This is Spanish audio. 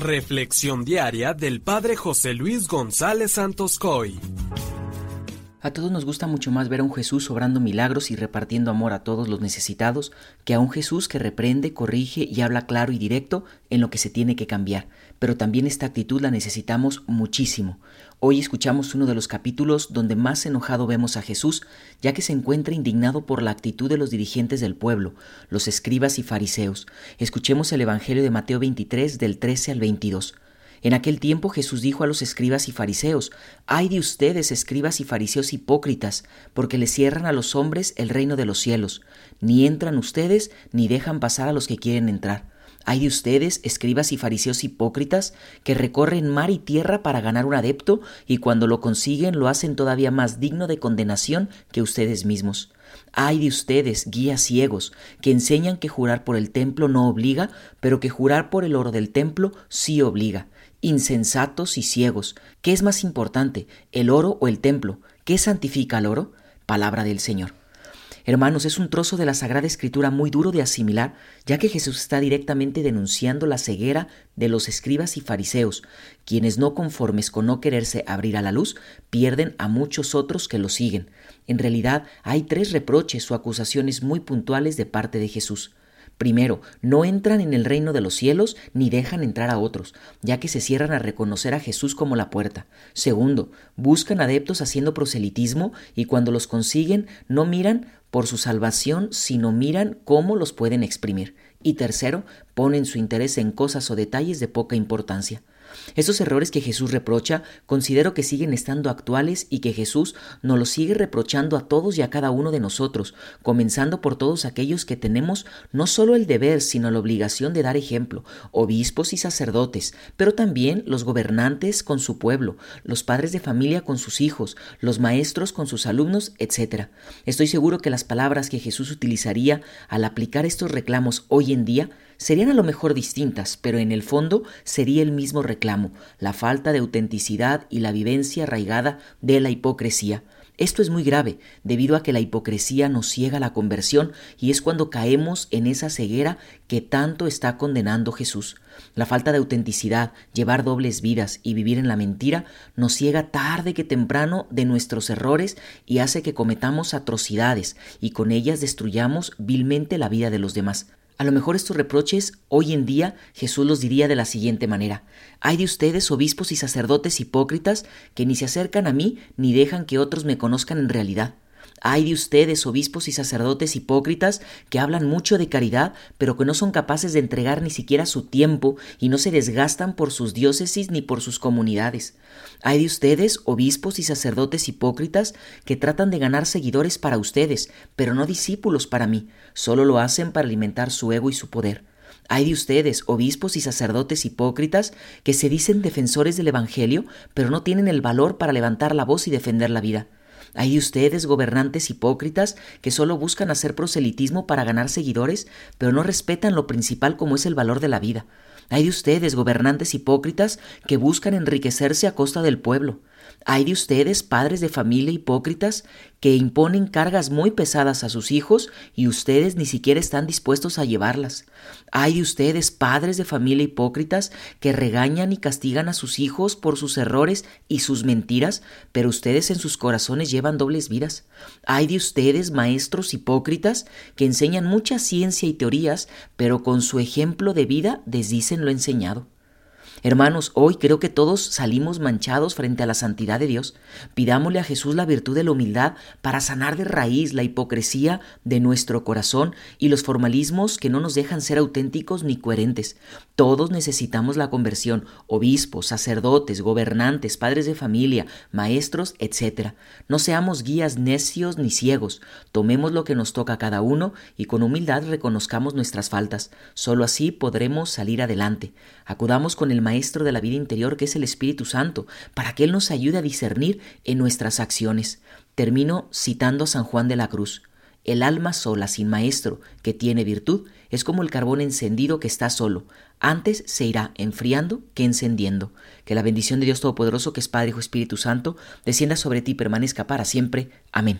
Reflexión diaria del Padre José Luis González Santos Coy. A todos nos gusta mucho más ver a un Jesús obrando milagros y repartiendo amor a todos los necesitados que a un Jesús que reprende, corrige y habla claro y directo en lo que se tiene que cambiar. Pero también esta actitud la necesitamos muchísimo. Hoy escuchamos uno de los capítulos donde más enojado vemos a Jesús, ya que se encuentra indignado por la actitud de los dirigentes del pueblo, los escribas y fariseos. Escuchemos el Evangelio de Mateo 23 del 13 al 22. En aquel tiempo Jesús dijo a los escribas y fariseos, Ay de ustedes, escribas y fariseos hipócritas, porque les cierran a los hombres el reino de los cielos. Ni entran ustedes, ni dejan pasar a los que quieren entrar. Ay de ustedes, escribas y fariseos hipócritas, que recorren mar y tierra para ganar un adepto, y cuando lo consiguen lo hacen todavía más digno de condenación que ustedes mismos. Ay de ustedes, guías ciegos, que enseñan que jurar por el templo no obliga, pero que jurar por el oro del templo sí obliga insensatos y ciegos. ¿Qué es más importante, el oro o el templo? ¿Qué santifica el oro? Palabra del Señor. Hermanos, es un trozo de la Sagrada Escritura muy duro de asimilar, ya que Jesús está directamente denunciando la ceguera de los escribas y fariseos, quienes no conformes con no quererse abrir a la luz, pierden a muchos otros que lo siguen. En realidad, hay tres reproches o acusaciones muy puntuales de parte de Jesús. Primero, no entran en el reino de los cielos ni dejan entrar a otros, ya que se cierran a reconocer a Jesús como la puerta. Segundo, buscan adeptos haciendo proselitismo y cuando los consiguen no miran por su salvación, sino miran cómo los pueden exprimir. Y tercero, ponen su interés en cosas o detalles de poca importancia. Esos errores que Jesús reprocha considero que siguen estando actuales y que Jesús nos los sigue reprochando a todos y a cada uno de nosotros, comenzando por todos aquellos que tenemos no solo el deber, sino la obligación de dar ejemplo, obispos y sacerdotes, pero también los gobernantes con su pueblo, los padres de familia con sus hijos, los maestros con sus alumnos, etc. Estoy seguro que las palabras que Jesús utilizaría al aplicar estos reclamos hoy en día serían a lo mejor distintas, pero en el fondo sería el mismo reclamo, la falta de autenticidad y la vivencia arraigada de la hipocresía. Esto es muy grave, debido a que la hipocresía nos ciega la conversión y es cuando caemos en esa ceguera que tanto está condenando Jesús. La falta de autenticidad, llevar dobles vidas y vivir en la mentira nos ciega tarde que temprano de nuestros errores y hace que cometamos atrocidades y con ellas destruyamos vilmente la vida de los demás. A lo mejor estos reproches hoy en día Jesús los diría de la siguiente manera. Hay de ustedes, obispos y sacerdotes hipócritas, que ni se acercan a mí ni dejan que otros me conozcan en realidad. Hay de ustedes, obispos y sacerdotes hipócritas, que hablan mucho de caridad, pero que no son capaces de entregar ni siquiera su tiempo y no se desgastan por sus diócesis ni por sus comunidades. Hay de ustedes, obispos y sacerdotes hipócritas, que tratan de ganar seguidores para ustedes, pero no discípulos para mí, solo lo hacen para alimentar su ego y su poder. Hay de ustedes, obispos y sacerdotes hipócritas, que se dicen defensores del Evangelio, pero no tienen el valor para levantar la voz y defender la vida. Hay ustedes, gobernantes hipócritas, que solo buscan hacer proselitismo para ganar seguidores, pero no respetan lo principal como es el valor de la vida. Hay de ustedes, gobernantes hipócritas, que buscan enriquecerse a costa del pueblo. Hay de ustedes, padres de familia hipócritas, que imponen cargas muy pesadas a sus hijos y ustedes ni siquiera están dispuestos a llevarlas. Hay de ustedes, padres de familia hipócritas, que regañan y castigan a sus hijos por sus errores y sus mentiras, pero ustedes en sus corazones llevan dobles vidas. Hay de ustedes, maestros hipócritas, que enseñan mucha ciencia y teorías, pero con su ejemplo de vida desdicen lo enseñado. Hermanos, hoy creo que todos salimos manchados frente a la santidad de Dios. Pidámosle a Jesús la virtud de la humildad para sanar de raíz la hipocresía de nuestro corazón y los formalismos que no nos dejan ser auténticos ni coherentes. Todos necesitamos la conversión, obispos, sacerdotes, gobernantes, padres de familia, maestros, etc. No seamos guías necios ni ciegos. Tomemos lo que nos toca a cada uno y con humildad reconozcamos nuestras faltas. Solo así podremos salir adelante. Acudamos con el Maestro de la vida interior que es el Espíritu Santo, para que Él nos ayude a discernir en nuestras acciones. Termino citando a San Juan de la Cruz. El alma sola, sin maestro, que tiene virtud, es como el carbón encendido que está solo. Antes se irá enfriando que encendiendo. Que la bendición de Dios Todopoderoso, que es Padre, Hijo Espíritu Santo, descienda sobre ti y permanezca para siempre. Amén.